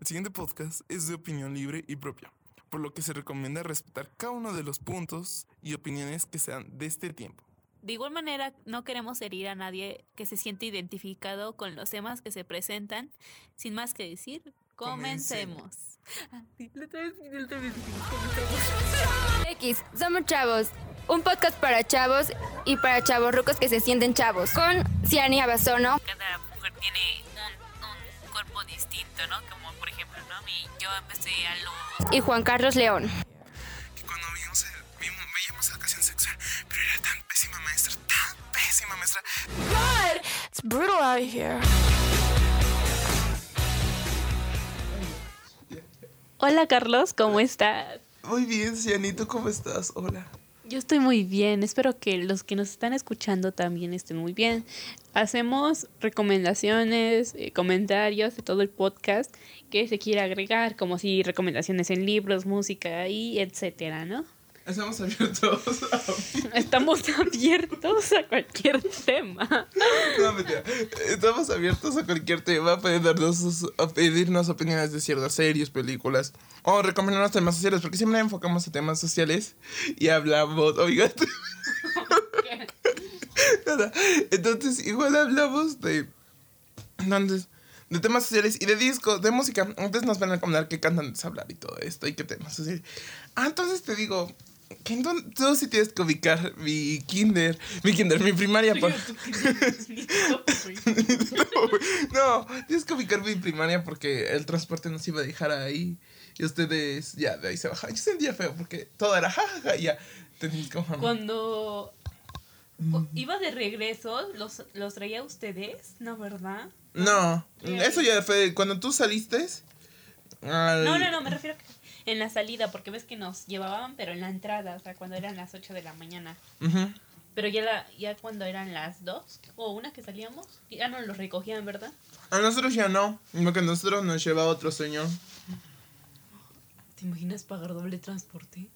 El siguiente podcast es de opinión libre y propia, por lo que se recomienda respetar cada uno de los puntos y opiniones que sean de este tiempo. De igual manera, no queremos herir a nadie que se siente identificado con los temas que se presentan. Sin más que decir, comencemos. X, somos chavos. Un podcast para chavos y para chavos rucos que se sienten chavos. Con Ciania Basono. Cada mujer tiene un, un cuerpo distinto, ¿no? Como Mi, yo empecé a lo... Y Juan Carlos León. Que cuando vimos el- vimos- veíamos educación sexual, pero era tan pésima maestra, tan pésima maestra. It's brutal out here. Hola Carlos, ¿cómo estás? Muy bien, Cianito, ¿cómo estás? Hola. Yo estoy muy bien, espero que los que nos están escuchando también estén muy bien. Hacemos recomendaciones, eh, comentarios de todo el podcast que se quiera agregar, como si recomendaciones en libros, música y etcétera, ¿no? Estamos abiertos. Estamos abiertos a cualquier tema. No, mentira. Estamos abiertos a cualquier tema. Pueden darnos a pedirnos opiniones de ciertas series, películas. O recomendarnos temas sociales, porque siempre enfocamos a temas sociales y hablamos. Oiga. Nada. Entonces, igual hablamos de. Entonces, de temas sociales y de discos, de música. Entonces nos van a recomendar qué cantan de hablar y todo esto y qué temas sociales. Ah, entonces te digo. Que tú sí tienes que ubicar mi kinder, mi kinder, mi primaria. por- no, tienes que ubicar mi primaria porque el transporte nos iba a dejar ahí. Y ustedes ya de ahí se bajaban. Yo sentía feo porque todo era jajaja y ya. Tenías que bajar. Cuando iba de regreso, los, los traía a ustedes, ¿no, verdad? No, eso ya fue cuando tú saliste. al- No, no, no, me refiero a que en la salida, porque ves que nos llevaban, pero en la entrada, o sea, cuando eran las 8 de la mañana. Pero ya, la, ya cuando eran las 2 o una que salíamos, ya no los recogían, ¿verdad? A nosotros ya no, porque a nosotros nos lleva otro señor. ¿Te imaginas pagar doble transporte?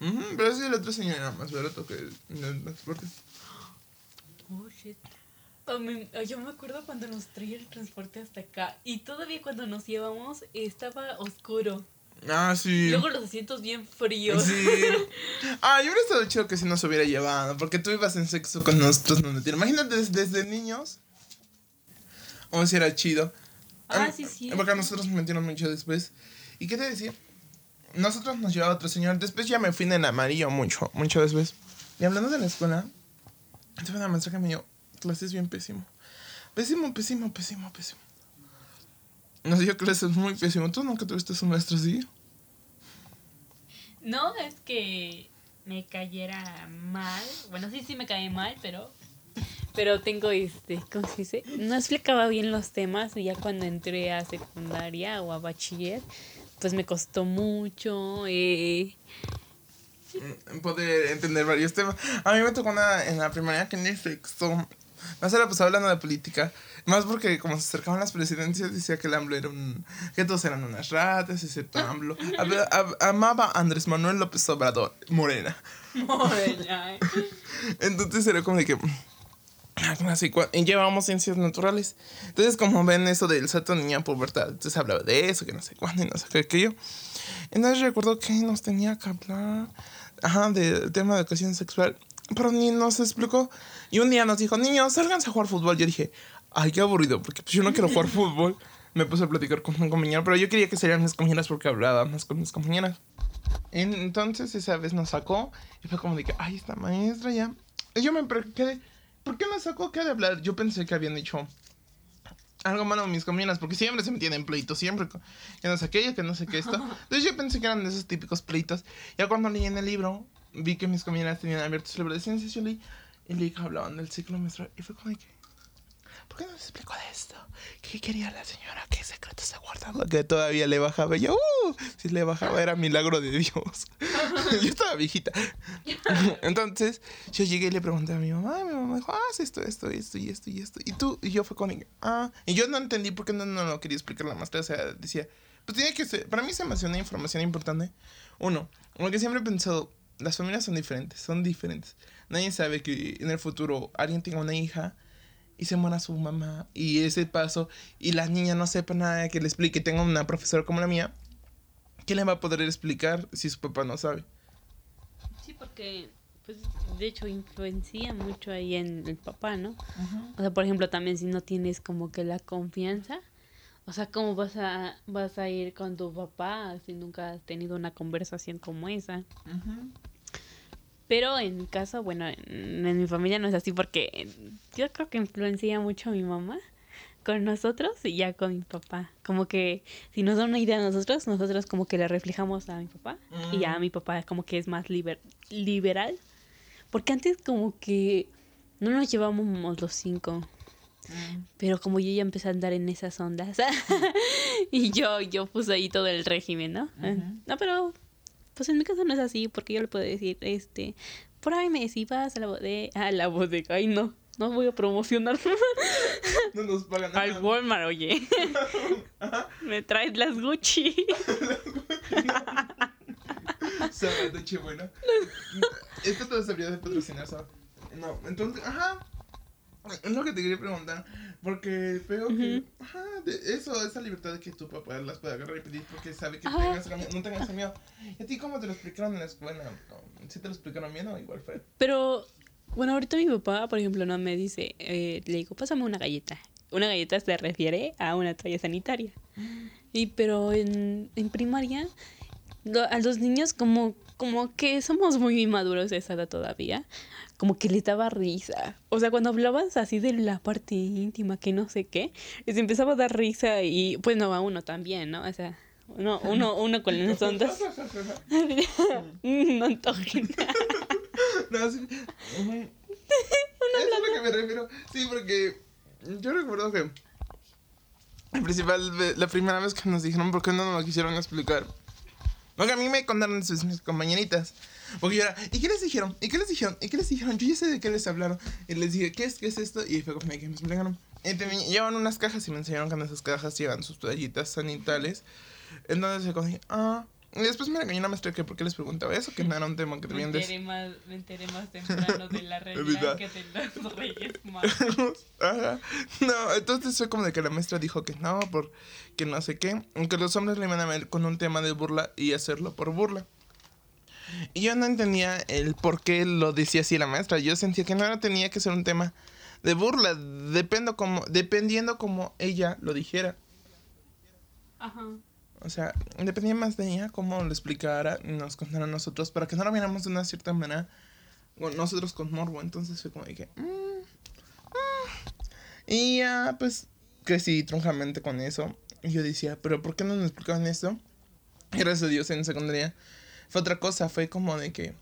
Ujú, pero sí, el otro señor era más barato que el transporte. Oh, shit. Yo me acuerdo cuando nos traía el transporte hasta acá y todavía cuando nos llevamos estaba oscuro. Ah, sí. Luego los asientos bien fríos. Sí. Ah, yo hubiera estado chido que si nos hubiera llevado, porque tú ibas en sexo con nosotros, no. Imagínate desde, desde niños. O si era chido. Ah, Am- sí, sí. Porque a nosotros nos metieron mucho después. ¿Y qué te decía? Nosotros nos llevaba otro señor. Después ya me fui en el amarillo mucho, mucho después. Y hablando de la escuela, tuve una maestra que me dio clases bien pésimo. Pésimo, pésimo, pésimo, pésimo. Nos dio clases muy pésimo. ¿Tú nunca tuviste un maestro así? No es que me cayera mal. Bueno, sí, sí me cae mal, pero. Pero tengo este. ¿Cómo se dice? No explicaba bien los temas y ya cuando entré a secundaria o a bachiller, pues me costó mucho. Eh, poder entender varios temas. A mí me tocó una en la primaria que ni sexto. No se la pasaba hablando de política. Más porque como se acercaban las presidencias decía que el AMLO era un... Que todos eran unas ratas, excepto AMLO. Habla- ab- amaba a Andrés Manuel López Obrador, Morena. morena, eh. Entonces era como de que... Así, cua- y llevábamos ciencias naturales. Entonces, como ven eso del niña pubertad, entonces hablaba de eso, que no sé cuándo y no sé qué, que yo. Entonces recuerdo que nos tenía que hablar, ajá, del tema de educación sexual, pero ni nos explicó. Y un día nos dijo, niños, sálganse a jugar fútbol. Yo dije, ay, qué aburrido, porque pues, yo no quiero jugar fútbol. Me puse a platicar con un compañero, pero yo quería que serían mis compañeras porque hablaba más con mis compañeras. Entonces esa vez nos sacó y fue como de que, ay, esta maestra ya. Y yo me quedé, ¿por qué nos sacó? ¿Qué ha de hablar? Yo pensé que habían dicho algo malo mis compañeras, porque siempre se metían en pleitos, siempre que no sé qué, que no sé qué esto. Entonces yo pensé que eran de esos típicos pleitos. Ya cuando leí en el libro, vi que mis compañeras tenían abiertos el libro de ciencias, yo leí y leí que hablaban del ciclo menstrual y fue como de que, ¿por qué no nos explicó de esto? ¿Qué quería la señora? ¿Qué secreto se guardaba? Que todavía le bajaba. Yo, ¡uh! Si le bajaba era milagro de Dios. yo estaba viejita. Entonces, yo llegué y le pregunté a mi mamá. Y mi mamá dijo, ah, esto, esto, esto y esto y esto. Y tú, y yo fue con ella, ah. Y yo no entendí por qué no, no lo quería explicar la maestra. O sea, decía, pues tiene que ser. Para mí se me hacía una información importante. Uno, lo que siempre he pensado, las familias son diferentes, son diferentes. Nadie sabe que en el futuro alguien tenga una hija y se muera su mamá y ese paso y la niña no sepa nada que le explique, tenga una profesora como la mía, ¿quién le va a poder explicar si su papá no sabe? Sí, porque, pues, de hecho, influencia mucho ahí en el papá, ¿no? O sea, por ejemplo, también si no tienes como que la confianza, o sea, ¿cómo vas a, vas a ir con tu papá si nunca has tenido una conversación como esa? Pero en mi caso, bueno, en, en mi familia no es así porque yo creo que influencia mucho a mi mamá con nosotros y ya con mi papá. Como que si nos da una idea a nosotros, nosotros como que le reflejamos a mi papá y ya mi papá como que es más liber- liberal. Porque antes como que no nos llevábamos los cinco. Pero como yo ya empecé a andar en esas ondas y yo, yo puse ahí todo el régimen, ¿no? No, pero pues en mi caso no es así porque yo le puedo decir, este, por ahí me si vas a la bodega, a la bodega, ay no, no voy a promocionar No nos pagan al nada. Walmart, oye. me traes las Gucci. Sabe de bueno. Esto todo sabría de patrocinar, ¿sabes? No, entonces, ajá. Es lo que te quería preguntar. Porque veo que, ajá, de eso, esa libertad de que tu papá las puede agarrar y pedir porque sabe que tengas no tengas miedo. ¿Y a ti cómo te lo explicaron en la escuela? ¿Sí te lo explicaron bien o igual fue? Pero, bueno, ahorita mi papá, por ejemplo, no me dice, eh, le digo, pásame una galleta. Una galleta se refiere a una toalla sanitaria. Y pero en, en primaria, lo- a los niños como, como que somos muy maduros de esa edad todavía, como que les daba risa. O sea, cuando hablabas así de la parte íntima, que no sé qué, les empezaba a dar risa y pues no, a uno también, ¿no? O sea, uno, uno, uno con las ondas. no antojen. No, sí. Eso es lo que me refiero. Sí, porque yo recuerdo que el principal, la primera vez que nos dijeron por qué no nos lo quisieron explicar. Porque a mí me contaron sus mis compañeritas. Porque yo era, ¿y qué les dijeron? ¿Y qué les dijeron? ¿Y qué les dijeron? Yo ya sé de qué les hablaron. Y les dije, ¿qué es, qué es esto? Y fue como que me explicaron. Y te- llevan unas cajas y me enseñaron que en esas cajas llevan sus toallitas sanitales. Entonces yo como ah. Y después me regañó una maestra que por qué les preguntaba eso, que no era un tema que Me debían de... enteré, más, me enteré más temprano de la regla que de los reyes magos. Ajá. No, entonces fue como de que la maestra dijo que no, por que no sé qué, que los hombres le iban a ver con un tema de burla y hacerlo por burla. Y yo no entendía el por qué lo decía así la maestra. Yo sentía que no era- tenía que ser un tema de burla, dependo como, dependiendo como ella lo dijera. Ajá. O sea, dependía más de ella cómo lo explicara y nos contara a nosotros para que no lo viéramos de una cierta manera nosotros con morbo. Entonces fue como que... mm, mm. Y ya, pues, crecí troncamente con eso. Y yo decía, ¿pero por qué no nos explicaban esto? Y gracias a Dios en secundaria fue otra cosa. Fue como de que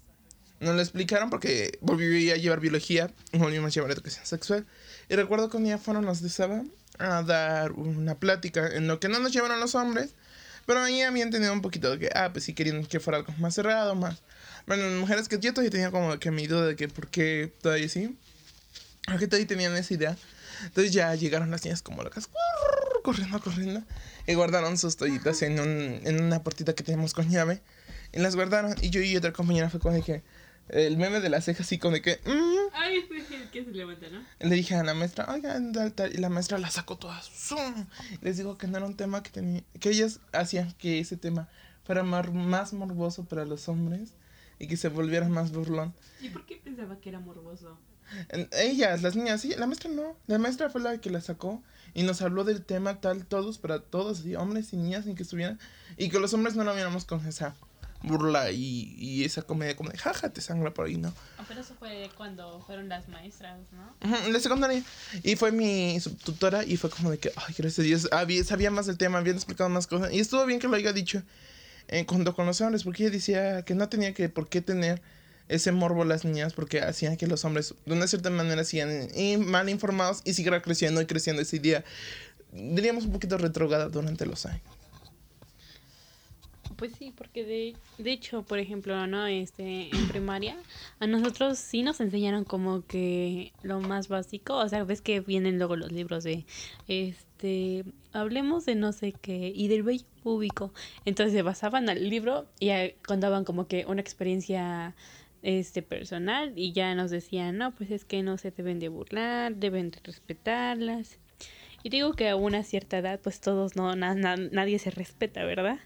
nos lo explicaron porque volví a llevar biología volvimos a llevar educación sexual. Y recuerdo que un día fueron los de Saba a dar una plática en lo que no nos llevaron los hombres. Pero ahí habían tenido un poquito de que, ah, pues sí querían que fuera algo más cerrado, más. Bueno, mujeres que yo todavía tenía como que mi duda de que por qué todavía sí. Porque todavía tenían esa idea. Entonces ya llegaron las niñas como locas, corriendo, corriendo. Y guardaron sus toallitas en, un, en una puertita que teníamos con llave. Y las guardaron. Y yo y otra compañera fue como de que. El meme de la ceja así como de que. mm, Ay, es el que se levanta, ¿no? le dije a la maestra, oigan, tal, tal", y la maestra la sacó todas. ¡zum! Les digo que no era un tema que tenía, que ellas hacían que ese tema fuera mar- más morboso para los hombres y que se volviera más burlón. ¿Y por qué pensaba que era morboso? En- ellas, las niñas, sí, la maestra no. La maestra fue la que la sacó y nos habló del tema tal, todos, para todos, y hombres y niñas, sin que estuvieran. Y que los hombres no lo viéramos con esa burla y, y esa comedia como de jaja, te sangra por ahí, ¿no? Ah, pero eso fue cuando fueron las maestras, ¿no? En la secundaria. Y fue mi subtutora y fue como de que, ay, gracias a Dios, había, sabía más del tema, habían explicado más cosas. Y estuvo bien que lo haya dicho eh, cuando con los hombres, porque ella decía que no tenía que por qué tener ese morbo las niñas, porque hacían que los hombres, de una cierta manera, sigan mal informados y siguiera creciendo y creciendo esa idea. Diríamos un poquito retrograda durante los años. Pues sí, porque de, de hecho, por ejemplo, ¿no? Este, en primaria, a nosotros sí nos enseñaron como que lo más básico, o sea, ves que vienen luego los libros de, este, hablemos de no sé qué, y del vello púbico. Entonces se basaban al libro y contaban como que una experiencia este personal y ya nos decían, no, pues es que no se deben de burlar, deben de respetarlas. Y digo que a una cierta edad, pues todos no, na- na- nadie se respeta, ¿verdad?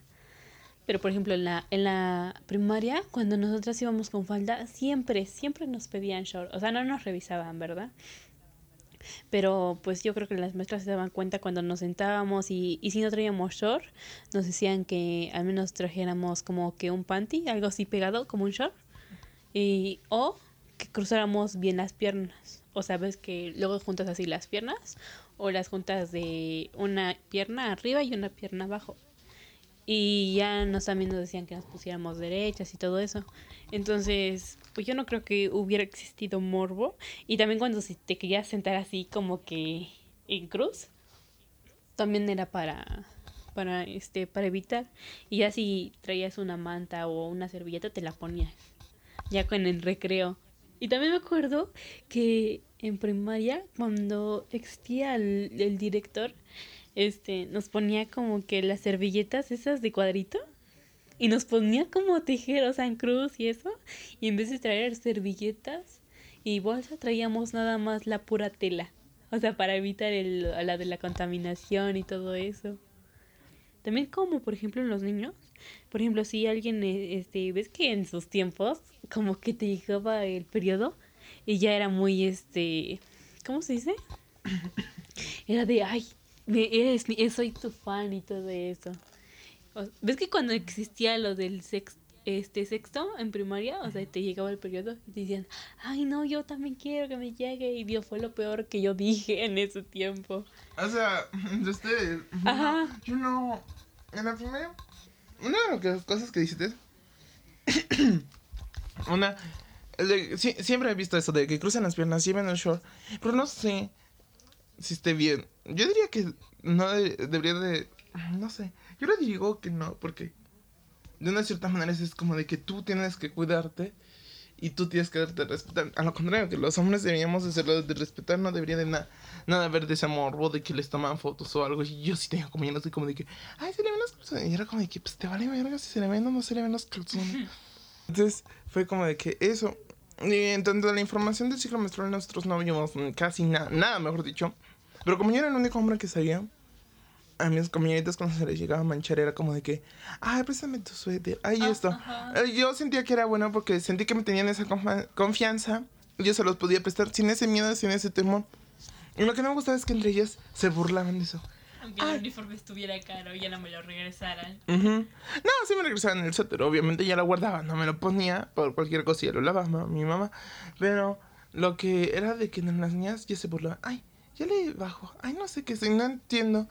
Pero por ejemplo, en la, en la primaria, cuando nosotras íbamos con falda, siempre, siempre nos pedían short. O sea, no nos revisaban, ¿verdad? Pero pues yo creo que las maestras se daban cuenta cuando nos sentábamos y, y si no traíamos short, nos decían que al menos trajéramos como que un panty, algo así pegado, como un short. Y, o que cruzáramos bien las piernas. O sea, ves que luego juntas así las piernas o las juntas de una pierna arriba y una pierna abajo. Y ya nos también nos decían que nos pusiéramos derechas y todo eso. Entonces, pues yo no creo que hubiera existido morbo. Y también cuando te querías sentar así como que en cruz, también era para para este para evitar y ya si traías una manta o una servilleta te la ponías ya con el recreo y también me acuerdo que en primaria cuando existía el, el director este nos ponía como que las servilletas esas de cuadrito y nos ponía como sea, en cruz y eso. Y en vez de traer servilletas y bolsa, traíamos nada más la pura tela. O sea, para evitar el, la de la contaminación y todo eso. También como, por ejemplo, en los niños. Por ejemplo, si alguien, eh, este, ves que en sus tiempos, como que te llegaba el periodo y ya era muy, este, ¿cómo se dice? Era de, ay, eres, soy tu fan y todo eso. ¿Ves que cuando existía lo del sex, este sexto en primaria, o sea, te llegaba el periodo y te decían, ay no, yo también quiero que me llegue y Dios fue lo peor que yo dije en ese tiempo. O sea, de ustedes. Ajá. Yo no. En la primera. Una de las cosas que dijiste. una. de- siempre he visto eso de que cruzan las piernas, llevan el short. Pero no sé si esté bien. Yo diría que no de- debería de. No sé. Yo le digo que no, porque de una cierta manera es como de que tú tienes que cuidarte y tú tienes que darte a respetar. A lo contrario, que los hombres deberíamos de hacerlo de respetar, no debería de nada nada haber de ese morbo de que les toman fotos o algo. Y yo sí tengo como yo no estoy como de que, ay, se le ven los calzones. Y era como de que, pues te vale verga si se le ven o no se le ven los calzones. Entonces fue como de que eso. Y en tanto a la información del ciclo menstrual, nosotros no vimos casi nada, nada, mejor dicho. Pero como yo era el único hombre que sabía, a mis compañeritas cuando se les llegaba a manchar era como de que, ay, préstame tu suéter, ay, esto. Eh, Yo sentía que era bueno porque sentí que me tenían esa confianza. Yo se los podía prestar sin ese miedo, sin ese temor. Y lo que no me gustaba es que entre ellas se burlaban de eso. Aunque el uniforme estuviera caro y ya no me lo regresaran. Ujú. No, sí me regresaban el suéter, obviamente ya lo guardaba, no me lo ponía por cualquier cosilla, lo lavaba mi mamá. Pero lo que era de que en las niñas ya se burlaban, ay, ya le bajo, ay, no sé qué, sé, no entiendo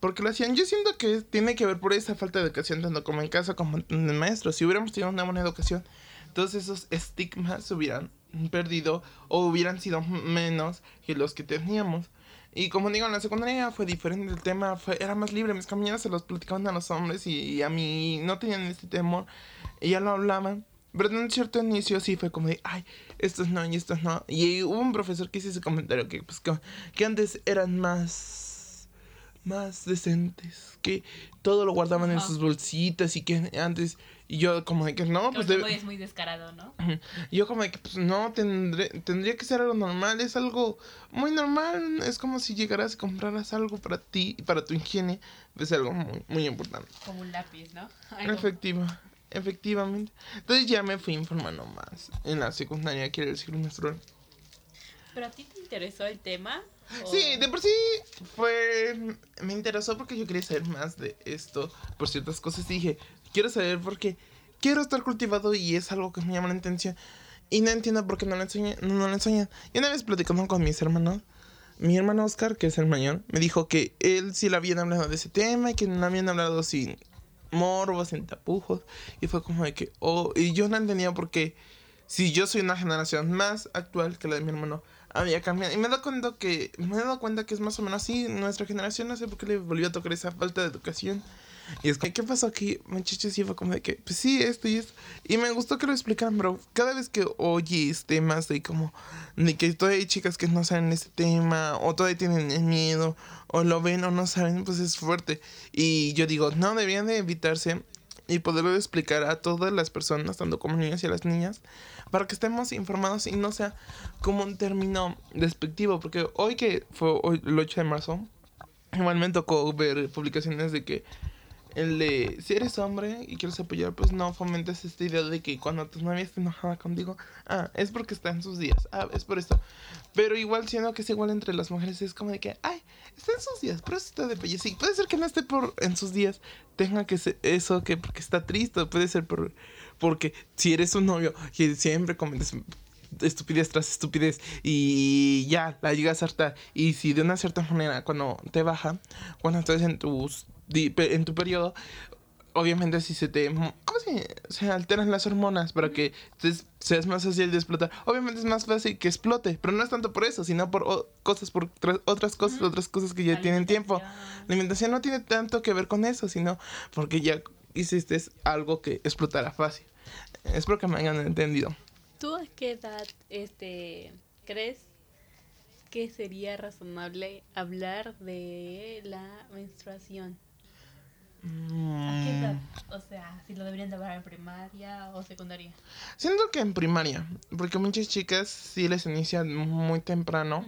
por qué lo hacían. Yo siento que tiene que ver por esa falta de educación, tanto como en casa como en el maestro. Si hubiéramos tenido una buena educación, todos esos estigmas se hubieran perdido o hubieran sido menos que los que teníamos. Y como digo, en la secundaria fue diferente el tema, fue, era más libre. Mis compañeras se los platicaban a los hombres y, y a mí no tenían este temor. Y ya lo hablaban. Pero en un cierto inicio sí fue como de, ay, estos no y estos no. Y hubo un profesor que hizo ese comentario que, pues, que, que antes eran más, más decentes, que todo lo guardaban en Ajá. sus bolsitas y que antes, y yo como de que no, Creo pues que debe- es muy descarado, ¿no? Yo como de que pues no, tendré, tendría que ser algo normal, es algo muy normal, es como si llegaras y compraras algo para ti y para tu higiene, es algo muy, muy importante. Como un lápiz, ¿no? Algo. Efectiva, efectivamente. Entonces ya me fui informando más en la secundaria, quiero decir menstrual. ¿Pero a ti te interesó el tema? ¿O- Sí, de por sí fue. Me interesó porque yo quería saber más de esto por ciertas cosas. Y dije, quiero saber porque quiero estar cultivado y es algo que me llama la atención. Y no entiendo por qué no lo enseñan. No, no lo enseñan. Y una vez platicando con mis hermanos, mi hermano Oscar, que es el mayor, me dijo que él sí le habían hablado de ese tema y que no habían hablado sin morbos, sin tapujos. Y fue como de que, oh, y yo no entendía por qué si yo soy una generación más actual que la de mi hermano, había cambiado. Y me he dado cuenta que, me he dado cuenta que es más o menos así. Nuestra generación, no sé por qué le volvió a tocar esa falta de educación. Y es que, ¿qué pasó aquí, muchachos? Y fue como de que, pues sí, esto y esto. Y me gustó que lo explicaran, pero cada vez que oyes temas de como, de que todavía hay chicas que no saben este tema, o todavía tienen miedo, o lo ven o no saben, pues es fuerte. Y yo digo, no, deberían de evitarse y poderlo explicar a todas las personas, tanto como niños y a las niñas, para que estemos informados y no sea como un término despectivo, porque hoy que fue hoy, el 8 de marzo, igual me tocó ver publicaciones de que el de si eres hombre y quieres apoyar, pues no fomentes esta idea de que cuando tu novia está enojada contigo, ah, es porque está en sus días, ah, es por esto. Pero igual siendo que es igual entre las mujeres, es como de que, ay, está en sus días, pero está de pelle. Sí, puede ser que no esté por en sus días, tenga que ser eso, que porque está triste, puede ser por, porque si eres un novio y siempre cometes estupidez tras estupidez y ya la llegas a hartar y si de una cierta manera cuando te baja cuando estás en tus en tu periodo obviamente si se te ¿cómo se, se alteran las hormonas para que te- seas más fácil de explotar obviamente es más fácil que explote pero no es tanto por eso sino por o- cosas por tra- otras cosas otras cosas que ya tienen tiempo. La alimentación no tiene tanto que ver con eso sino porque ya hiciste algo que explotará fácil. Espero que me hayan entendido. ¿Tú a qué edad este, crees que sería razonable hablar de la menstruación? ¿A qué edad? O sea, si lo deberían de hablar en primaria o secundaria. Siento que en primaria, porque muchas chicas sí les inician muy temprano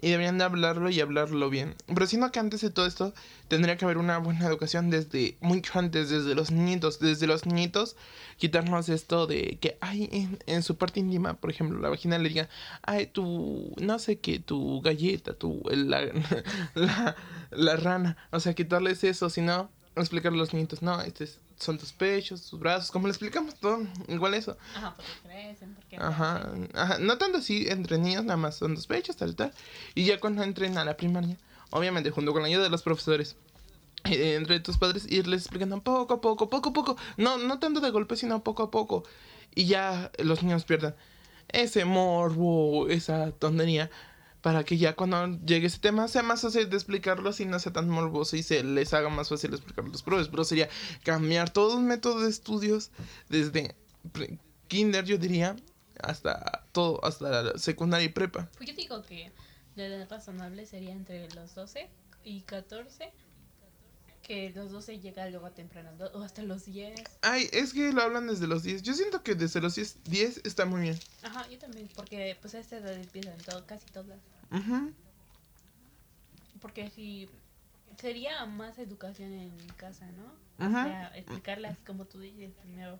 y deberían de hablarlo y hablarlo bien. Pero siento que antes de todo esto tendría que haber una buena educación desde mucho antes, desde los niños, desde los niños, quitarnos esto de que, ay, en, en su parte íntima, por ejemplo, la vagina le digan, ay, tu, no sé qué, tu galleta, tu, la, la, la rana, o sea, quitarles eso, sino explicarle a los niños, no, estos son tus pechos, tus brazos, como le explicamos todo, igual eso. Ajá, porque crecen, porque... Ajá, ajá, no tanto así entre niños, nada más son dos pechos, tal, tal. Y ya cuando entren a la primaria, obviamente junto con la ayuda de los profesores, eh, entre tus padres, irles explicando poco a poco, poco a poco. No, no tanto de golpe, sino poco a poco. Y ya los niños pierdan ese morbo, esa tontería, para que ya cuando llegue ese tema sea más fácil de explicarlo y no sea tan morboso y se les haga más fácil explicarlo a los profes. Pero sería cambiar todo el método de estudios desde kinder, yo diría, hasta todo, hasta la secundaria y prepa. Pues yo digo que edad razonable sería entre los 12 y 14. Que los 12 llega luego a temprano, o hasta los 10. Ay, es que lo hablan desde los 10. Yo siento que desde los 10, 10 está muy bien. Ajá, yo también, porque pues a esta edad empiezan todo, casi todas. Ujú. Porque si sería más educación en casa, ¿no? Ajá. O sea, explicarles como tú dices primero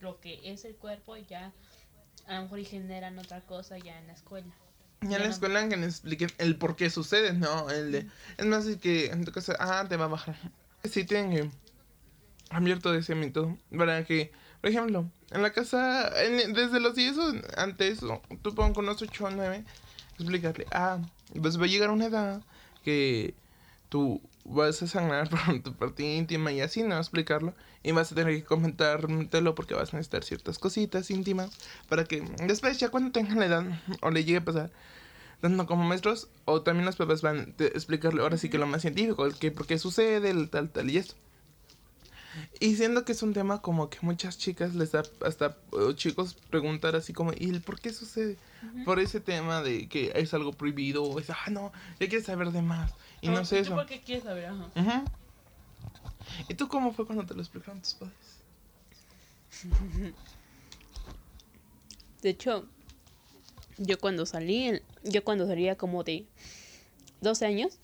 lo que es el cuerpo y ya a lo mejor y generan otra cosa ya en la escuela. Ya en la escuela que nos expliquen el por qué sucede, no, el de... Es más, es que en tu casa, ah, te va a bajar. Sí, tienen que cambiar todo ese método para que, por ejemplo, en la casa, en- desde los 10 o antes, tú pon con unos 8 o 9, explicarle, ah, pues va a llegar una edad que tú vas a sangrar por tu parte íntima y así, ¿no? Explicarlo. Y vas a tener que comentártelo porque vas a necesitar ciertas cositas íntimas para que después, ya cuando tengan la edad o le llegue a pasar, tanto como maestros o también los papás van a explicarle ahora sí que lo más científico, el que por qué sucede, el tal, tal y esto. Y siendo que es un tema como que muchas chicas les da hasta o chicos preguntar así como, ¿y el por qué sucede? Por ese tema de que es algo prohibido o es, ah, no, ya quieres saber de más. Y no sé ¿Tú eso. por qué quieres saber? Ajá. Ujú. ¿Y tú cómo fue cuando te lo explicaron tus padres? De hecho, yo cuando salí, yo cuando salía como de 12 años,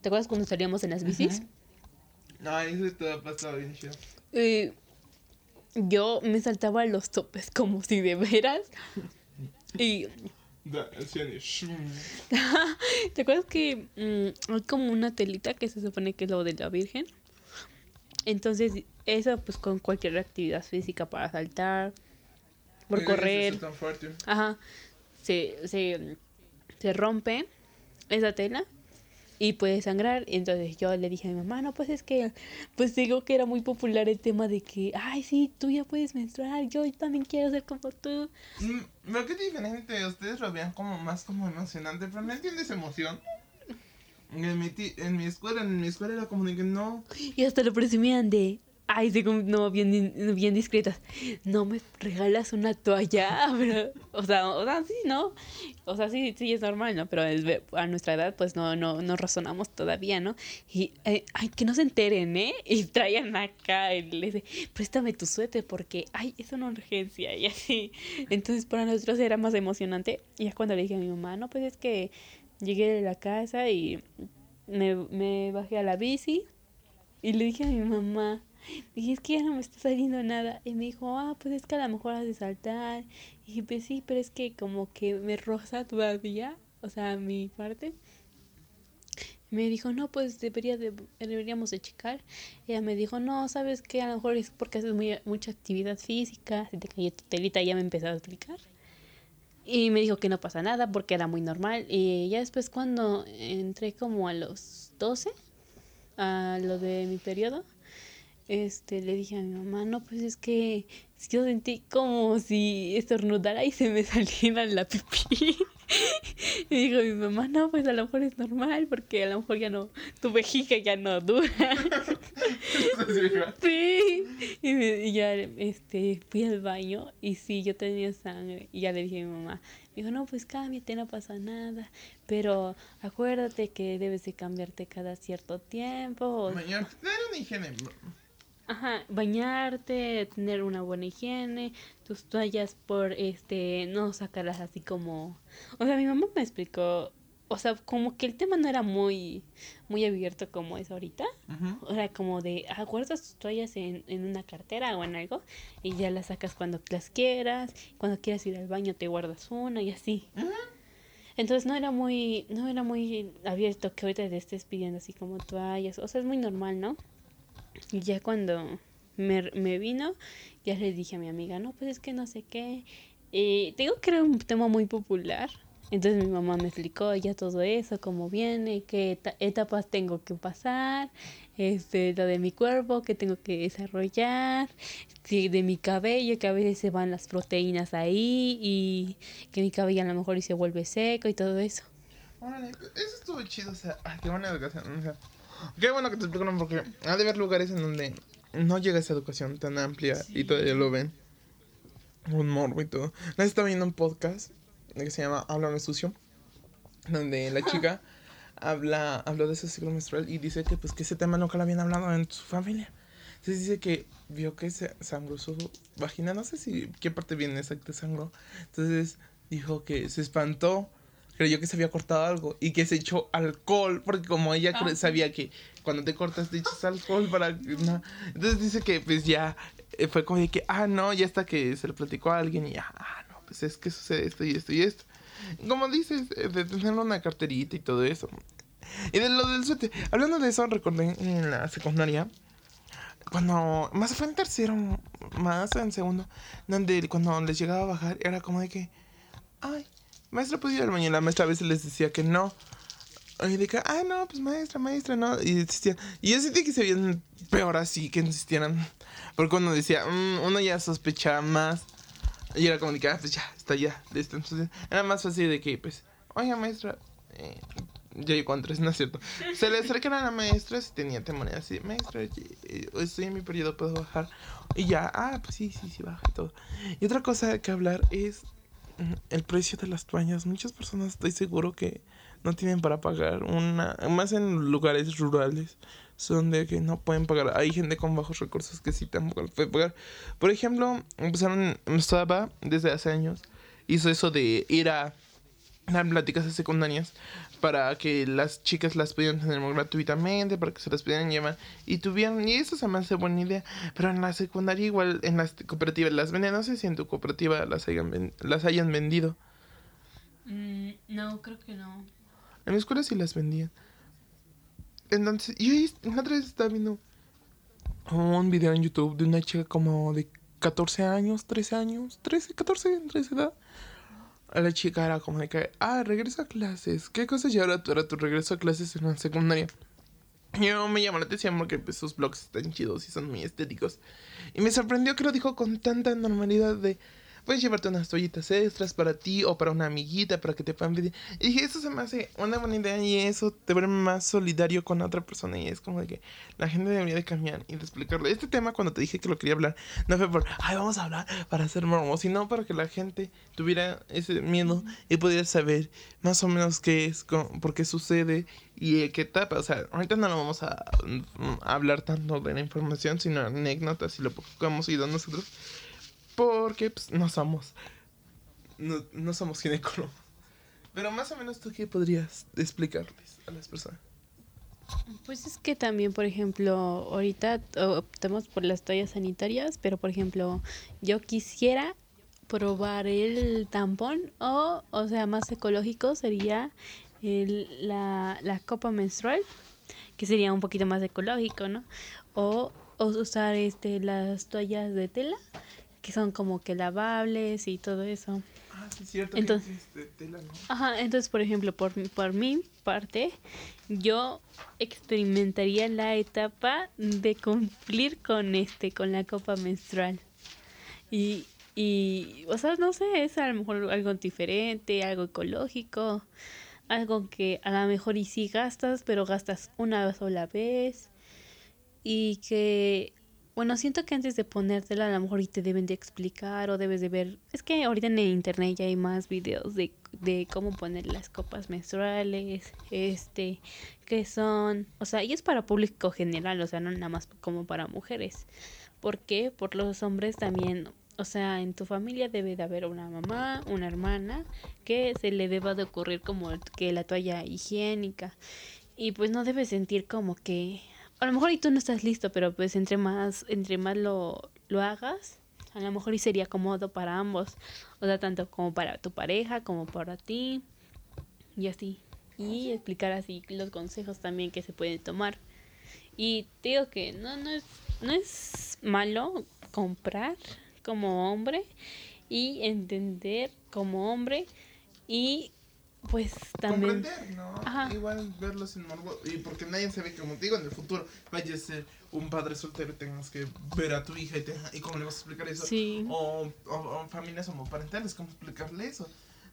¿te acuerdas cuando salíamos en las bicis? No, eso te ha pasado bien chido. Eh, yo me saltaba los topes como si de veras. Y Da. ¿te acuerdas que mm, hay como una telita que se supone que es lo de la Virgen? Entonces, eso pues con cualquier actividad física para saltar, por correr. tan fuerte. Ajá. Se, se, se rompe esa tela y puede sangrar. Entonces yo le dije a mi mamá, no, pues es que, pues digo que era muy popular el tema de que, ay, sí, tú ya puedes menstruar, yo también quiero ser como tú. Mm, Pero qué diferente, ustedes lo vean como más como emocionante, pero no entiendes emoción. En mi, en mi escuela, en mi escuela era como de que no. Y hasta lo presumían de, Ay, según, no, bien, bien discretas. No me regalas una toalla, pero, o sea, o sea, sí, ¿no? O sea, sí, sí es normal, ¿no? Pero a nuestra edad, pues no, no, no razonamos todavía, ¿no? Y, eh, ay, que no se enteren, ¿eh? Y traían acá, el, ese, préstame tu suéter porque, ay, es una urgencia, y así. Entonces, para nosotros era más emocionante. Y es cuando le dije a mi mamá, no, pues es que llegué de la casa y me, me bajé a la bici y le dije a mi mamá, dije, es que ya no me está saliendo nada. Y me dijo, ah, pues es que a lo mejor has de saltar. Y dije, pues sí, pero es que como que me roza todavía, o sea, mi parte. Me dijo, no, pues debería de, deberíamos de checar. Ella me dijo, no, ¿sabes qué? A lo mejor es porque haces muy, mucha actividad física, se te cayó tu telita, ya me empezó a explicar. Y me dijo que no pasa nada porque era muy normal. Y ya después cuando entré como a los 12, a lo de mi periodo, este, le dije a mi mamá, no, pues es que yo sentí como si estornudara y se me saliera la pipí. y dijo mi mamá, no, pues a lo mejor es normal porque a lo mejor ya no, tu vejiga ya no dura. Sí. Y, me- y ya este, fui al baño y sí, yo tenía sangre. Y ya le dije a mi mamá. Me dijo, no, pues cámbiate, no pasa nada. Pero acuérdate que debes de cambiarte cada cierto tiempo. Mañana, tener una higiene. Ajá, bañarte, tener una buena higiene, tus toallas por este, no sacarlas así como, o sea, mi mamá me explicó, o sea, como que el tema no era muy, muy abierto como es ahorita, sea, como de, ah, guardas tus toallas en, en una cartera o en algo y ya las sacas cuando las quieras, cuando quieras ir al baño te guardas una y así. Entonces no era muy, no era muy abierto que ahorita te estés pidiendo así como toallas, o sea, es muy normal, ¿no? Y ya cuando me, me vino, ya le dije a mi amiga, no, pues es que no sé qué. Y tengo que era un tema muy popular. Entonces mi mamá me explicó ya todo eso, cómo viene, qué eta- etapas tengo que pasar, este, lo de mi cuerpo que tengo que desarrollar, sí, de mi cabello, que a veces se van las proteínas ahí y que mi cabello a lo mejor y se vuelve seco y todo eso. Órale, eso estuvo chido, o sea, ay, qué buena educación. O sea, qué bueno que te explicaron porque ha de haber lugares en donde no llega esa educación tan amplia y todavía lo ven. Un morbo y todo. Nadie estaba viendo un podcast que se llama Háblame Sucio, donde la chica habla, habló de ese ciclo menstrual y dice que pues que ese tema nunca lo habían hablado en su familia. Entonces dice que vio que se sangró su vagina, no sé si qué parte viene exacto sangró. Entonces dijo que se espantó, creyó que se había cortado algo y que se echó alcohol, porque como ella Ah. sabía que cuando te cortas te echas alcohol para... No. Entonces dice que pues ya eh, fue como de que, ah, no, ya hasta que se lo platicó a alguien y ya, ah, pues es que sucede esto y esto y esto. Como dices, eh, de tener una carterita y todo eso. Y de lo del suéter, hablando de eso, recordé en la secundaria, cuando, más fue en tercero, más en segundo, donde cuando les llegaba a bajar, era como de que, ay, maestra, ¿puedo ir al baño? Y la maestra a veces les decía que no. Y de que, ay, no, pues maestra, maestra, no. Y insistían. Y yo sentí que se veían peor así, que insistieran. Porque uno decía, "Mm", uno ya sospechaba más. Y era como que, ah, pues ya, está ya, listo. Entonces, era más fácil de que, pues, oiga, maestra, eh, ya llegó Andrés, no es cierto. Se le acercan a la maestra si tenía temor así, maestra, eh, estoy en mi periodo, puedo bajar. Y ya, ah, pues sí, sí, sí, baja y todo. Y otra cosa que hablar es mm, el precio de las toallas. Muchas personas estoy seguro que no tienen para pagar una, más en lugares rurales, son de que no pueden pagar. Hay gente con bajos recursos que sí tampoco puede pagar. Por ejemplo, empezaron, estaba desde hace años, hizo eso de ir a dar pláticas a secundarias para que las chicas las pudieran tener gratuitamente, para que se las pudieran llevar y tuvieran, y eso se me hace buena idea, pero en la secundaria igual, en las cooperativas las venden, no sé si en tu cooperativa las hayan, las hayan vendido, Mm, no, creo que no. en la escuela sí las vendían. Entonces, ahí la otra vez estaba viendo un video en YouTube de una chica como de 14 años, 13 años, 13, 14, entre esa edad. A la chica era como de que, ah, regreso a clases. ¿Qué ya ahora tu, tu regreso a clases en la secundaria? Y yo me llamó la atención porque pues, sus blogs están chidos y son muy estéticos. Y me sorprendió que lo dijo con tanta normalidad de, puedes llevarte unas toallitas extras para ti o para una amiguita para que te puedan pedir. Y dije, eso se me hace una buena idea y eso te vuelve más solidario con la otra persona y es como de que la gente debería de cambiar y de explicarle. Este tema cuando te dije que lo quería hablar, no fue por, ay, vamos a hablar para hacer mormos, sino para que la gente tuviera ese miedo y pudiera saber más o menos qué es, cómo- por qué sucede y qué etapa. O sea, ahorita no lo vamos a, mm, a hablar tanto de la información, sino anécdotas y lo poco que hemos ido nosotros. Porque pues, no somos. No, no somos ginecólogos. Pero más o menos tú qué podrías explicarles a las personas. Pues es que también, por ejemplo, ahorita optamos por las toallas sanitarias, pero por ejemplo, yo quisiera probar el tampón o, o sea, más ecológico sería el- la, la copa menstrual, que sería un poquito más ecológico, ¿no? O, o usar este las toallas de tela, que son como que lavables y todo eso. Ah, sí, es cierto. Entonces- que es de tela, ¿no? Ajá, entonces, por ejemplo, por, mi- por mi parte, yo experimentaría la etapa de cumplir con este, con la copa menstrual. Y, y, o sea, no sé, es a lo mejor algo diferente, algo ecológico, algo que a lo mejor y sí gastas, pero gastas una sola vez. Y que, bueno, siento que antes de ponértela a lo mejor te deben de explicar o debes de ver. Es que ahorita en el internet ya hay más videos de, de cómo poner las copas menstruales, este, que son, o sea, y es para público general, o sea, no nada más como para mujeres. ¿Por qué? Por los hombres también, o sea, en tu familia debe de haber una mamá, una hermana, que se le deba de ocurrir como que la toalla higiénica. Y pues no debes sentir como que, a lo mejor y tú no estás listo, pero pues entre más, entre más lo, lo hagas, a lo mejor y sería cómodo para ambos. O sea, tanto como para tu pareja, como para ti. Y así. Y explicar así los consejos también que se pueden tomar. Y te digo que no, no, es, no es malo comprar como hombre y entender como hombre y pues también... Comprender, ¿no? Ajá. Igual verlo sin morbo. Y porque nadie sabe, como te digo, en el futuro vaya a ser un padre soltero y tengas que ver a tu hija y, tenga- y cómo le vas a explicar eso. Sí. O, o, o familias homoparentales, cómo explicarle eso.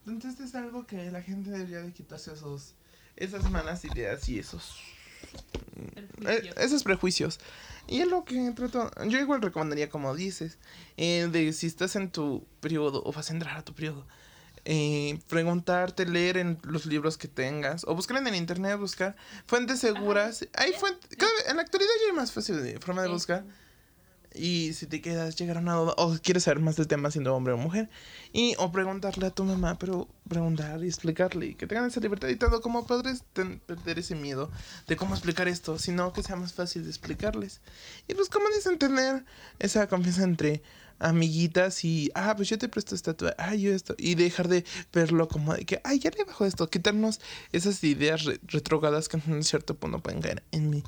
Entonces es algo que la gente debería de quitarse esos, esas malas ideas y esos eh, esos prejuicios. Y es lo que trato. Yo igual recomendaría, como dices, eh, de si estás en tu periodo o vas a entrar a tu periodo, eh, preguntarte, leer en los libros que tengas o buscar en el internet, buscar fuentes seguras. Hay fuentes. en la actualidad ya hay más fácil de forma de buscar. Y si te quedas, llegar a una duda, o quieres saber más del tema siendo hombre o mujer, y o preguntarle a tu mamá, pero preguntar y explicarle, y que tengan esa libertad y tanto como padres, ten- perder ese miedo de cómo explicar esto, sino que sea más fácil de explicarles. Y pues, como dicen, tener esa confianza entre amiguitas y, ah, pues yo te presto esta, toalla, ah, yo esto, y dejar de verlo como de que, ay, ya le bajo esto, quitarnos esas ideas re- retrógradas que en cierto punto pueden caer en mí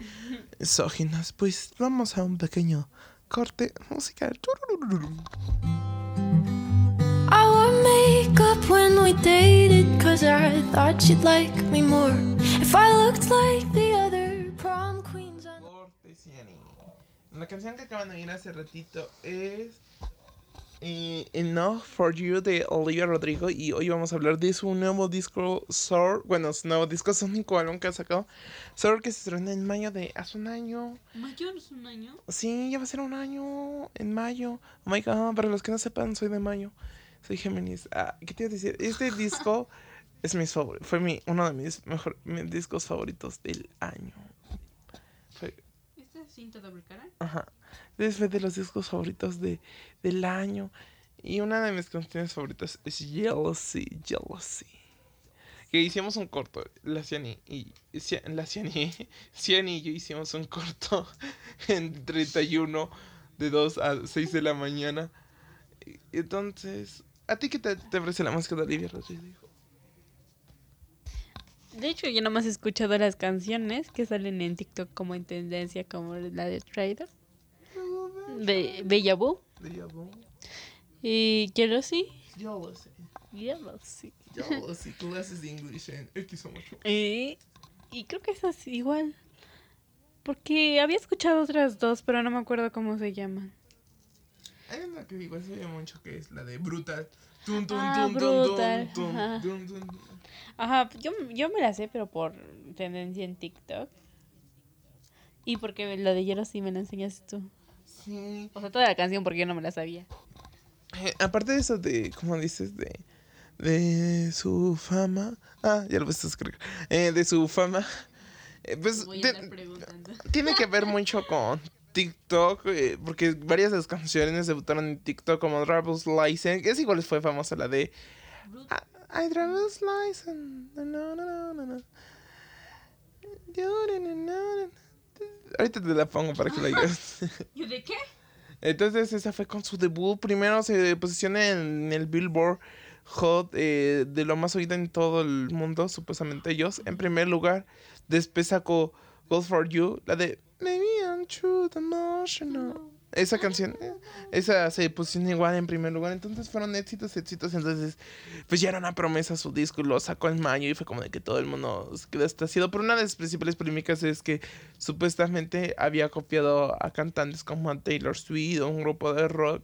misóginas. Pues vamos a un pequeño corte musical. Makeup when we dated, cause I thought you'd like me more. If I looked like the other prom queens on. La canción que acaban de oír hace ratito es eh, Enough for You de Olivia Rodrigo y hoy vamos a hablar de su nuevo disco Sour, bueno, su nuevo disco sónico álbum que ha sacado Sour que se estrenó en mayo de hace un año. ¿Mayor es un año? Sí, ya va a ser un año en mayo. Oh my god, para los que no sepan, soy de mayo. Soy Géminis. Ah, ¿qué te iba a decir? Este disco es mi favor- fue mi, uno de mis mejor, mis discos favoritos del año. Fue, ¿Esta es cinta doble cara? ajá. Es de los discos favoritos de, del año. Y una de mis canciones favoritas es Jealousy, Jealousy. Que hicimos un corto, la Ciani y la Ciani, y yo hicimos un corto en 31 de 2 a 6 de la mañana. Entonces, ¿a ti qué te, te parece la música de Olivia Rodrigo? De hecho, yo nomás he escuchado las canciones que salen en TikTok como en tendencia, como la de Trader, de Bella Boo Bella Boo. y Jealousy. Jealousy. Jealousy. Jealousy, clases de English en X8. Y, y creo que es así, igual. Porque había escuchado otras dos, pero no me acuerdo cómo se llaman. Hay una que igual se oye mucho que es la de Brutal. Tun, tun, Ah, Brutal, ajá. Ajá, yo, yo me la sé, pero por tendencia en TikTok. Y porque la de Hielo sí me la enseñaste tú. Sí. O sea, toda la canción porque yo no me la sabía. Eh, aparte de eso de, como dices, de, de su fama. Ah, ya lo ves escribir. Eh, de su fama. eh, pues a preguntando. tiene que ver mucho con TikTok, eh, porque varias de las canciones debutaron en TikTok como Driver's License. Es igual fue famosa la de ah, I Driver's License. No, no, no, no, no. Ahorita te la pongo para que la digas. ¿Y de qué? Entonces esa fue con su debut. Primero se posiciona en el Billboard Hot eh, de lo más oído en todo el mundo, supuestamente ellos. En primer lugar, después sacó Gold for You, la de Maybe Esa canción, eh, esa se posiciona igual en primer lugar. Entonces fueron éxitos, éxitos. Entonces, pues ya era una promesa su disco y lo sacó en mayo y fue como de que todo el mundo se quedó estaciado. Pero una de las principales polémicas es que supuestamente había copiado a cantantes como a Taylor Swift o un grupo de rock.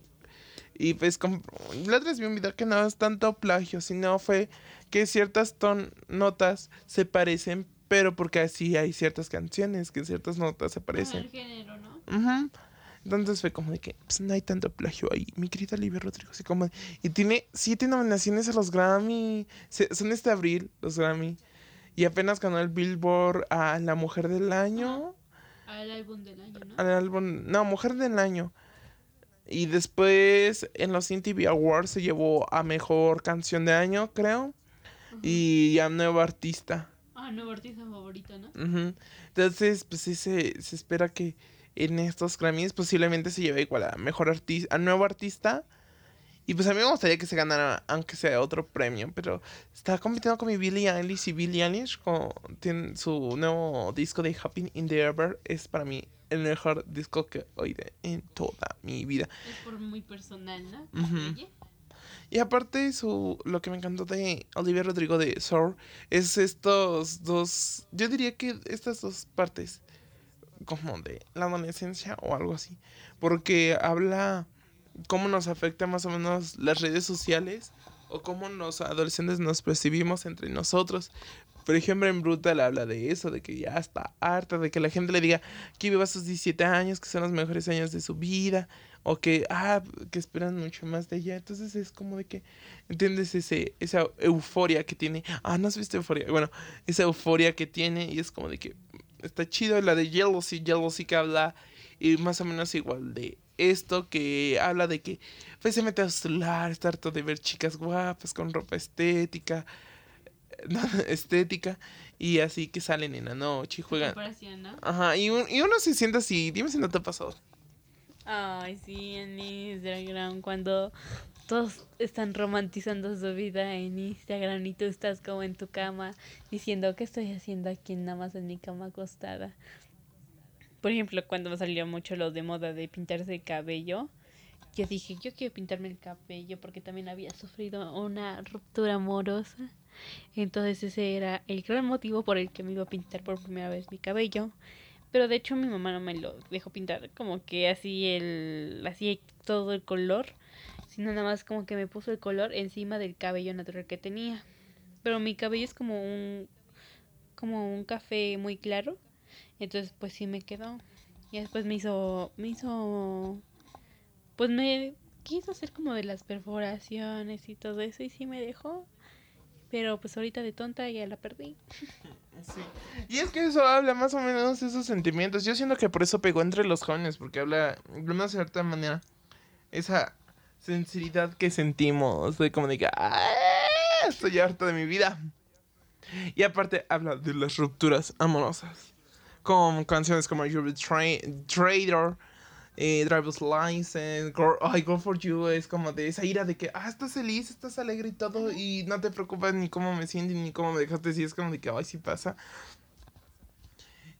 Y pues como, la otra vez vi un video que no es tanto plagio, sino fue que ciertas ton notas se parecen, pero porque así hay ciertas canciones que ciertas notas se parecen. El género, ¿no? Ujú. Entonces fue como de que pues, no hay tanto plagio ahí. Mi querida Olivia Rodrigo, como. Y tiene siete nominaciones a los Grammy. Se- son este abril los Grammy. Y apenas ganó el Billboard a la Mujer del Año. Al álbum del año, ¿no? Al álbum. No, Mujer del Año. Y después en los MTV Awards se llevó a Mejor Canción de Año, creo. Y a Nuevo Artista. Nuevo artista favorito, ¿no? Ujú. Entonces, pues sí se, se espera que en estos Grammys posiblemente se lleve igual a mejor artista, a nuevo artista. Y pues a mí me gustaría que se ganara, aunque sea otro premio, pero está compitiendo con mi Billie Eilish y Billie Eilish con, tiene su nuevo disco de Happy in the Ever. Es para mí el mejor disco que oído en toda mi vida. Es por muy personal, ¿no? Oye, Y aparte, su, lo que me encantó de Olivia Rodrigo de Soul es estos dos, yo diría que estas dos partes, como de la adolescencia o algo así, porque habla cómo nos afecta más o menos las redes sociales o cómo los adolescentes nos percibimos entre nosotros. Por ejemplo, en Brutal habla de eso, de que ya está harta, de que la gente le diga que viva sus 17 años, que son los mejores años de su vida, o que, ah, que esperan mucho más de ella. Entonces es como de que, ¿entiendes? Ese, esa euforia que tiene. Ah, ¿no has visto euforia? Bueno, esa euforia que tiene y es como de que está chido. La de Jealousy, Jealousy que habla y más o menos igual de esto que habla de que pues se mete a su celular, está harto de ver chicas guapas con ropa estética, estética y así que salen en la noche y juegan. Ajá, y, un- y uno se siente así, dime si no te ha pasado. Ay, sí, en Instagram, cuando todos están romantizando su vida en Instagram y tú estás como en tu cama diciendo, ¿qué estoy haciendo aquí nada más en mi cama acostada? Por ejemplo, cuando me salió mucho lo de moda de pintarse el cabello, yo dije, yo quiero pintarme el cabello porque también había sufrido una ruptura amorosa. Entonces ese era el gran motivo por el que me iba a pintar por primera vez mi cabello. Pero de hecho mi mamá no me lo dejó pintar como que así el así todo el color, sino nada más como que me puso el color encima del cabello natural que tenía. Pero mi cabello es como un como un café muy claro, entonces pues sí me quedó. Y después me hizo me hizo pues me quiso hacer como de las perforaciones y todo eso y sí me dejó. Pero pues ahorita de tonta ya la perdí. Y es que eso habla más o menos de esos sentimientos. Yo siento que por eso pegó entre los jóvenes, porque habla de una cierta manera esa sinceridad que sentimos, de como de "Ah, estoy harto de mi vida. Y aparte habla de las rupturas amorosas, con canciones como You're Traitor, eh, Driver's License, Girl, ay, Go for You, es como de esa ira de que, ah, estás feliz, estás alegre y todo, y no te preocupas ni cómo me siento ni cómo me dejaste, y es como de que, ay, sí pasa.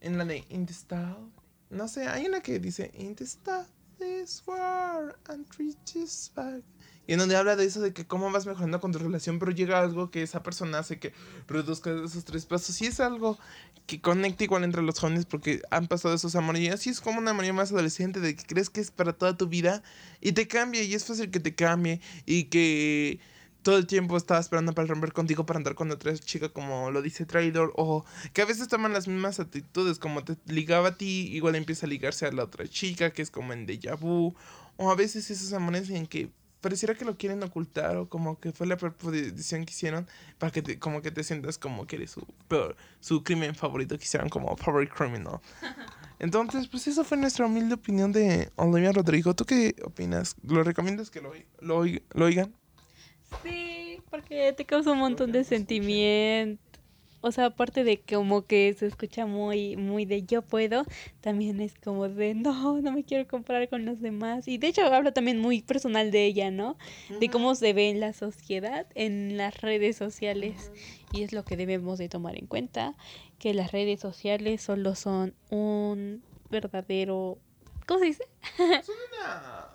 En la de In the Style, no sé, hay una que dice In the Style, this war and reaches back. Y en donde habla de eso, de que cómo vas mejorando con tu relación, pero llega algo que esa persona hace que reduzca esos tres pasos. Y es algo que conecta igual entre los jóvenes porque han pasado esos amores. Y así es como una amor más adolescente de que crees que es para toda tu vida y te cambia. Y es fácil que te cambie y que todo el tiempo estaba esperando para romper contigo para andar con otra chica como lo dice Traidor o que a veces toman las mismas actitudes como te ligaba a ti igual empieza a ligarse a la otra chica que es como en déjà vu o a veces esos amores en que pareciera que lo quieren ocultar o como que fue la peor decisión que hicieron para que te, como que te sientas como que eres su peor, su crimen favorito que hicieron como favorite criminal. Entonces, pues eso fue nuestra humilde opinión de Olivia Rodrigo. ¿Tú qué opinas? ¿Lo recomiendas que lo, lo, lo oigan? Sí, porque te causa un montón de sentimiento. O sea, aparte de que como que se escucha muy, muy de yo puedo, también es como de no, no me quiero comparar con los demás. Y de hecho habla también muy personal de ella, ¿no? De cómo se ve en la sociedad, en las redes sociales. Y es lo que debemos de tomar en cuenta, que las redes sociales solo son un verdadero... ¿Cómo se dice? Son una...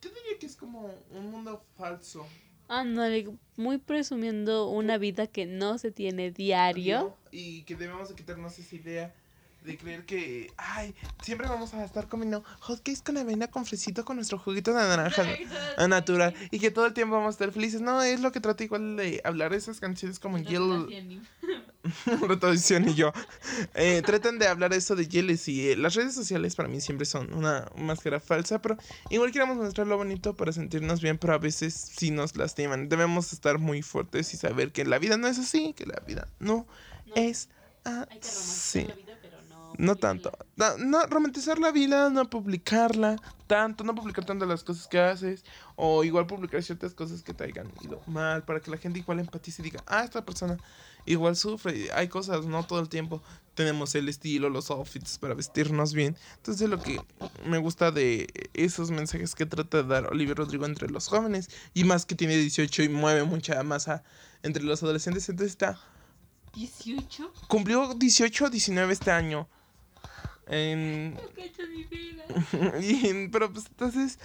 Yo diría que es como un mundo falso. Ándale, muy presumiendo una vida que no se tiene diario. Y que debemos de quitarnos esa idea de creer que, ay, siempre vamos a estar comiendo hotcakes con avena con fresito con nuestro juguito de naranja natural y que todo el tiempo vamos a estar felices. No, es lo que trata igual de hablar esas canciones como Yellow. Rotación y yo. Eh, tratan de hablar eso de Yeles y eh, las redes sociales para mí siempre son una máscara falsa, pero igual queremos mostrar lo bonito para sentirnos bien, pero a veces sí nos lastiman. Debemos estar muy fuertes y saber que la vida no es así, que la vida no, es así. No tanto. No, no, romantizar la vida, no publicarla tanto, no publicar tanto las cosas que haces. O igual publicar ciertas cosas que te hayan ido mal. Para que la gente igual empatice y diga, ah, esta persona igual sufre. Hay cosas, no todo el tiempo tenemos el estilo, los outfits para vestirnos bien. Entonces lo que me gusta de esos mensajes que trata de dar Oliver Rodrigo entre los jóvenes. Y más que tiene 18 y mueve mucha masa entre los adolescentes. Entonces está... ¿18? Cumplió 18 o 19 este año. En... y, pero pues entonces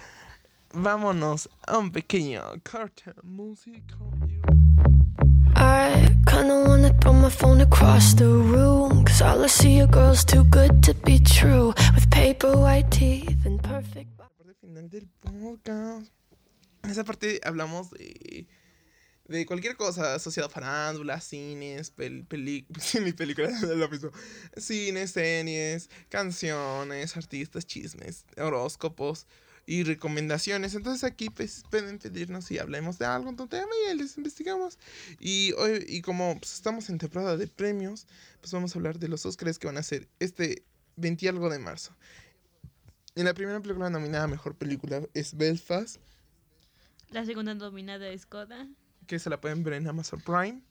vámonos a un pequeño corte musical. I kinda wanna throw my phone across the room Cause all I see are girls too good to be true With paper white teeth and perfect La parte final del podcast En esa parte hablamos de de cualquier cosa asociada a farándula, cines, películas, lo mismo. Cines, series, canciones, artistas, chismes, horóscopos y recomendaciones. Entonces aquí pues, pueden pedirnos si hablemos de algo, un tema y les investigamos. Y hoy, y como pues, estamos en temporada de premios, pues vamos a hablar de los Oscars que van a ser este 20 algo de marzo. Y la primera película nominada a Mejor Película es Belfast. La segunda nominada es Coda que se la pueden ver en Amazon Prime.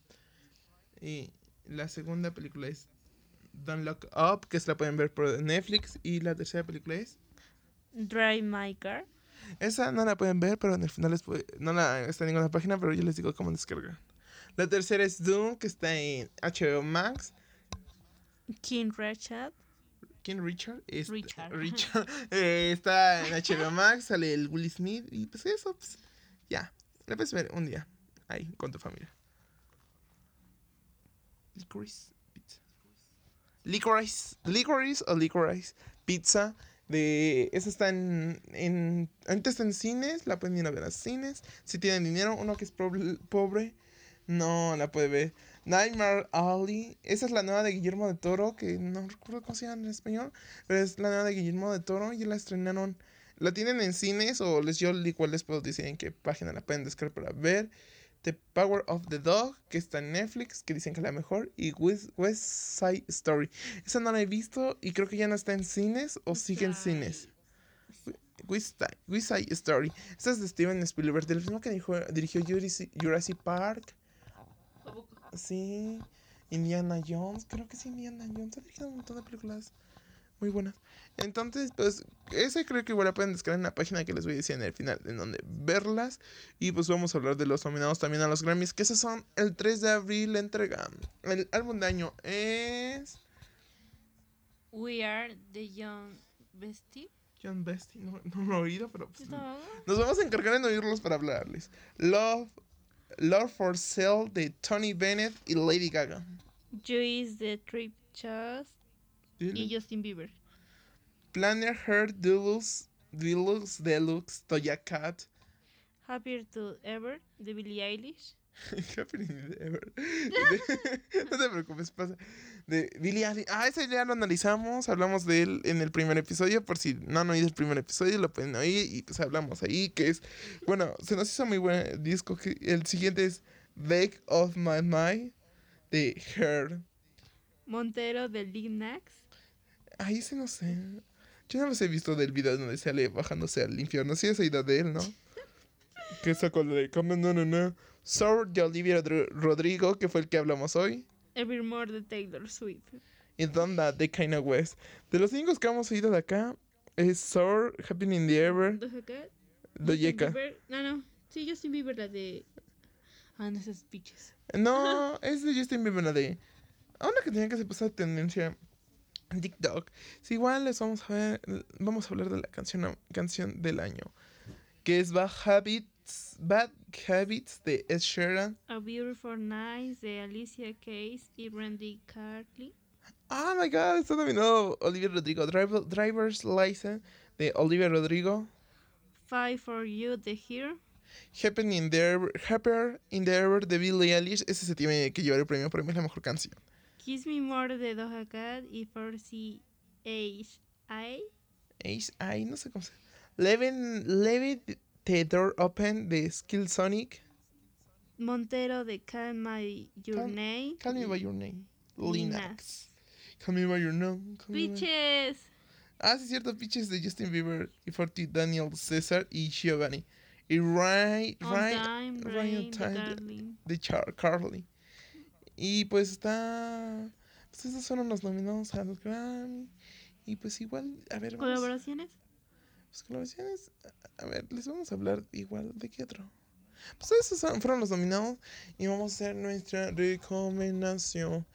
Y la segunda película es Don't Look Up, que se la pueden ver por Netflix. Y la tercera película es Drive My Car. Esa no la pueden ver, pero en el final les no la está en ninguna página, pero yo les digo cómo descargar. La tercera es Doom, que está en HBO Max. King Richard. King Richard. Richard. Richard eh, está en HBO Max, sale el Will Smith y pues eso, pues ya. La puedes ver un día ahí con tu familia. Licorice pizza. Licorice, licorice o licorice pizza. De, esa está en, en. Antes está en cines, la pueden ir a ver a cines. Si tienen dinero, uno que es pobre, no la puede ver. Nightmare Alley, esa es la nueva de Guillermo de Toro, que no recuerdo cómo se llama en español, pero es la nueva de Guillermo de Toro y la estrenaron. La tienen en cines o les yo igual les puedo decir en qué página la pueden descargar para ver. The Power of the Dog, que está en Netflix, que dicen que es la mejor, y West, Side Story. Esa no la he visto y creo que ya no está en cines o sigue en cines. West, Side Story. Esta es de Steven Spielberg, del mismo que dirigió Jurassic Park. Sí, Indiana Jones, creo que sí, Indiana Jones. Ha dirigido un montón de películas muy buenas. Entonces, pues, ese creo que igual la pueden descargar en la página que les voy a decir en el final, en donde verlas. Y pues vamos a hablar de los nominados también a los Grammys, que esos son el 3 de abril la entrega. El álbum de año es... We Are the Young Bestie. John Bestie. No, no lo he oído, pero pues, No. nos vamos a encargar en oírlos para hablarles. Love, Love for Sale de Tony Bennett y Lady Gaga. Juice de Trip Y Justin Bieber. Planner Heart Deluxe, Deluxe Deluxe Toya Cat. Happier to Ever de Billie Eilish. Happening ever. De- no te preocupes, pasa. De Billie Eilish. Ah, ese ya lo analizamos. Hablamos de él en el primer episodio. Por si no han oído el primer episodio, lo pueden oír. Y pues hablamos ahí. Que es. Bueno, se nos hizo muy buen disco. Que el siguiente es Bake of My Mind de Her. Montero de Lil Nas. Ahí se no sé. Yo no los he visto del video donde sale bajándose al infierno. Sí, esa idea de él, ¿no? que sacó la de Come No No No. Sour de Olivia Rodri- Rodrigo, que fue el que hablamos hoy. Evermore de Taylor Swift. y Donda de Kanye West. De los únicos que hemos oído de acá es Sour, Happening in the Ever, Doja No, no. Sí, Justin Bieber, la de. Ah, no, esas bitches. No, es de Justin Bieber, la de. A una que tenía que se pasar tendencia. TikTok. Sí, igual les vamos a ver. Vamos a hablar de la canción, canción del año. Que es Bad Habits. Bad Habits de Ed Sheeran. A Beautiful Night de Alicia Keys y Randy Cartley. Oh my god, está nominado Olivia Rodrigo. Driver- Driver's License de Olivia Rodrigo. Five for You de Here. Happening in the Ever, Happier in the Ever de Billie Eilish. Ese se tiene que llevar el premio. Para mí es la mejor canción. Kiss Me More de Doja Cat y For C H I. Ace, ay, no sé cómo se Levin, Leave the Door Open de Skill Sonic. Montero de Call My Your Call- Name. Call me by your name. Linax. Call me by your name. Bitches. Ah, sí, cierto. Pitches de Justin Bieber y Forty Daniel César y Giovanni. Y Ryan, Ryan, Ryan Time de- de Char Carly. Y pues está. Pues esos fueron los nominados a los Grammy. Y pues igual, a ver. vamos- ¿Colaboraciones? Pues colaboraciones. A ver, les vamos a hablar igual de qué otro. Pues esos fueron los nominados. Y vamos a hacer nuestra recomendación.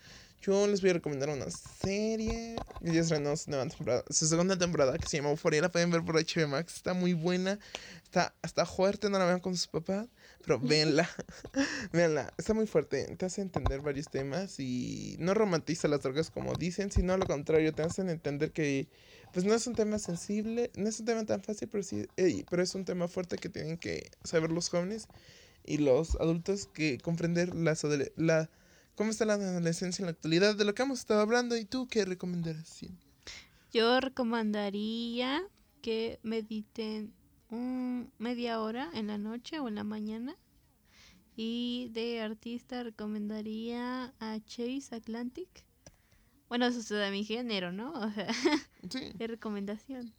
Yo les voy a recomendar una serie. Ya estrenó su, nueva temporada, su segunda temporada que se llama Euphoria. La pueden ver por HBO Max. Está muy buena. Está, está fuerte. No la vean con sus papás. Pero véanla. véanla. Está muy fuerte. Te hace entender varios temas. Y no romantiza las drogas como dicen. Sino lo contrario. Te hacen entender que pues no es un tema sensible, no es un tema tan fácil, pero sí, pero es un tema fuerte que tienen que saber los jóvenes y los adultos que comprender las la cómo está la adolescencia en la actualidad, de lo que hemos estado hablando y tú qué recomendarías. Yo recomendaría que mediten un media hora en la noche o en la mañana. Y de artista recomendaría a Chase Atlantic. Bueno, eso es de mi género, ¿no? O sea, Sí. de recomendación.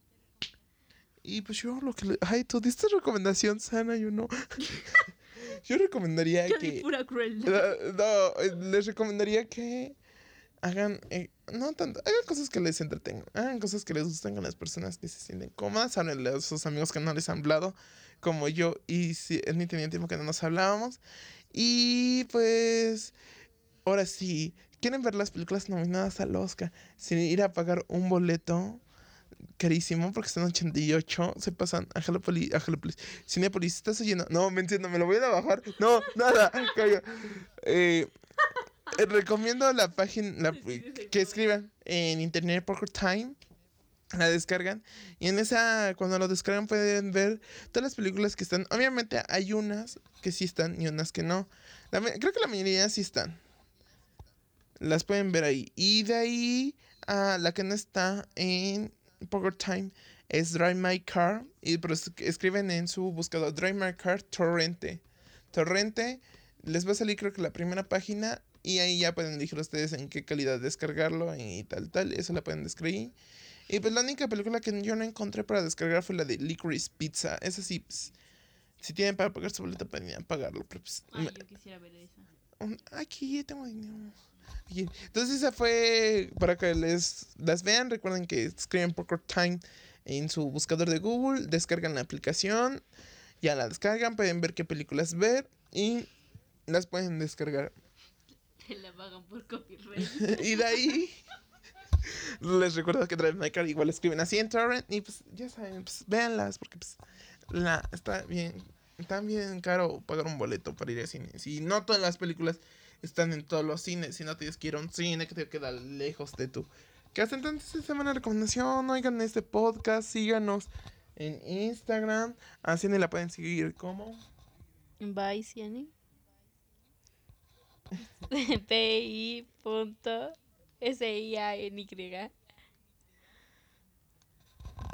Y pues yo lo que le, ay, tú diste recomendación sana, yo no. yo recomendaría Yo que pura crueldad. No, eh, les recomendaría que hagan, eh, no tanto, hagan cosas que les entretengan, hagan cosas que les gusten con las personas que se sienten cómodas, háblenle a sus amigos que no les han hablado, como yo y si ni tenía tiempo que no nos hablábamos. Y pues, ahora sí, quieren ver las películas nominadas al Oscar sin ir a pagar un boleto carísimo porque están 88 se pasan a Jalopoli, a Jalopoli. Cinepolis, ¿estás oyendo? No, me entiendo, me lo voy a bajar. No, nada, calla. Eh, recomiendo la página la- que escriban en internet Poker Time. La descargan y en esa, cuando lo descargan, pueden ver todas las películas que están. Obviamente, hay unas que sí están y unas que no. La creo que la mayoría sí están. Las pueden ver ahí. Y de ahí a la que no está en Poker Time es Drive My Car. Y escriben en su buscador Drive My Car Torrente. Torrente. Les va a salir creo que la primera página. Y ahí ya pueden elegir ustedes en qué calidad descargarlo y tal, tal. Eso la pueden descargar. Y pues la única película que yo no encontré para descargar fue la de Licorice Pizza. Esa sí, pues, si tienen para pagar su boleto, pueden pagarlo. Pero pues, Ay, me- yo quisiera ver esa. Aquí tengo dinero. Aquí. Entonces esa fue para que les las vean. Recuerden que escriben Poker Time en su buscador de Google, descargan la aplicación, ya la descargan, pueden ver qué películas ver y las pueden descargar. La pagan por copyright. y de ahí Les recuerdo que Drive My Car igual escriben así en Torrent y pues ya saben, pues véanlas porque pues la, está bien, está bien caro pagar un boleto para ir al cine. Si no todas las películas están en todos los cines, si no tienes que ir a un cine que te queda lejos de tu casa. Entonces esta semana recomendación, oigan este podcast, síganos en Instagram, a Cine la pueden seguir como... Bye, Ciani. P-I punto S-I-A-N-Y.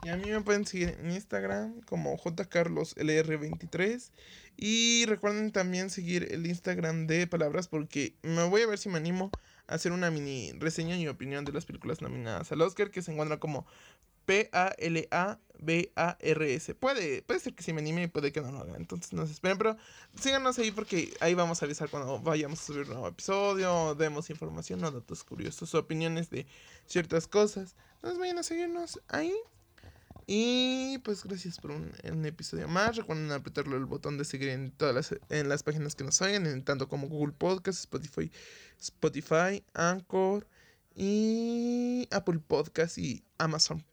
Y a mí me pueden seguir en Instagram como jcarloslr23. Y recuerden también seguir el Instagram de Palabras porque me voy a ver si me animo a hacer una mini reseña y opinión de las películas nominadas al Oscar que se encuentra como P-A-L-A-B-A-R-S. Puede, puede ser que sí me anime y puede que no lo haga. Entonces no se esperen, pero síganos ahí porque ahí vamos a avisar cuando vayamos a subir un nuevo episodio, demos información o datos curiosos, opiniones de ciertas cosas. Entonces vayan a seguirnos ahí. Y pues gracias por un, un, episodio más. Recuerden apretarle el botón de seguir en todas las, en las páginas que nos oigan, en tanto como Google Podcast, Spotify, Spotify, Anchor y Apple Podcast y Amazon.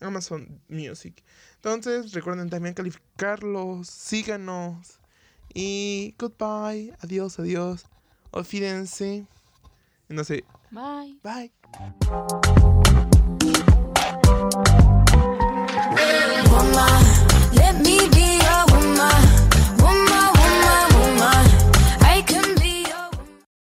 Amazon Music. Entonces, recuerden también calificarlos, síganos. Y goodbye, adiós, adiós. Olvídense. No sé. Bye. Bye.